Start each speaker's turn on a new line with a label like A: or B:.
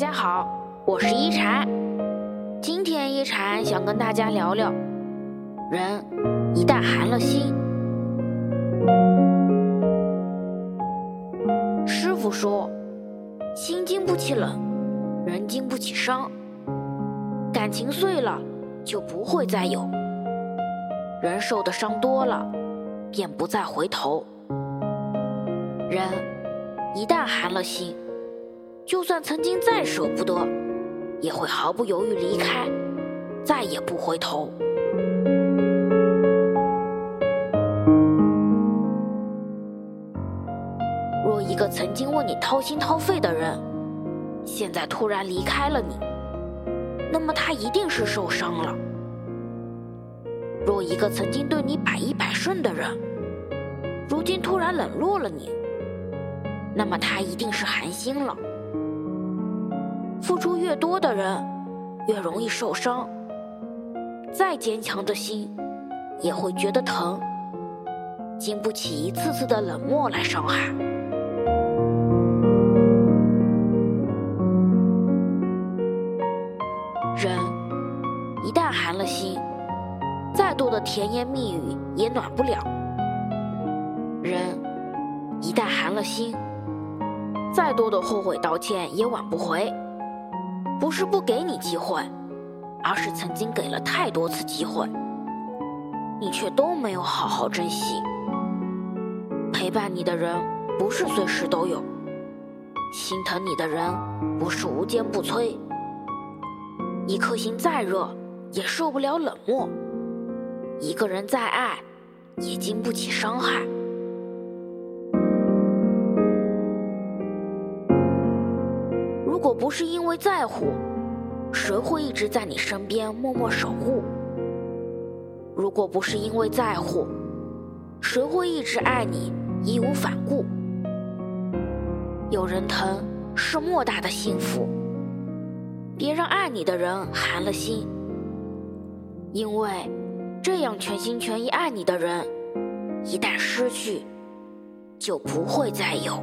A: 大家好，我是一禅。今天一禅想跟大家聊聊，人一旦寒了心。师傅说，心经不起冷，人经不起伤。感情碎了，就不会再有；人受的伤多了，便不再回头。人一旦寒了心。就算曾经再舍不得，也会毫不犹豫离开，再也不回头。若一个曾经为你掏心掏肺的人，现在突然离开了你，那么他一定是受伤了；若一个曾经对你百依百顺的人，如今突然冷落了你，那么他一定是寒心了。付出越多的人，越容易受伤。再坚强的心，也会觉得疼，经不起一次次的冷漠来伤害。人一旦寒了心，再多的甜言蜜语也暖不了。人一旦寒了心，再多的后悔道歉也挽不回。不是不给你机会，而是曾经给了太多次机会，你却都没有好好珍惜。陪伴你的人不是随时都有，心疼你的人不是无坚不摧。一颗心再热，也受不了冷漠；一个人再爱，也经不起伤害。如果不是因为在乎，谁会一直在你身边默默守护？如果不是因为在乎，谁会一直爱你义无反顾？有人疼是莫大的幸福，别让爱你的人寒了心，因为这样全心全意爱你的人，一旦失去，就不会再有。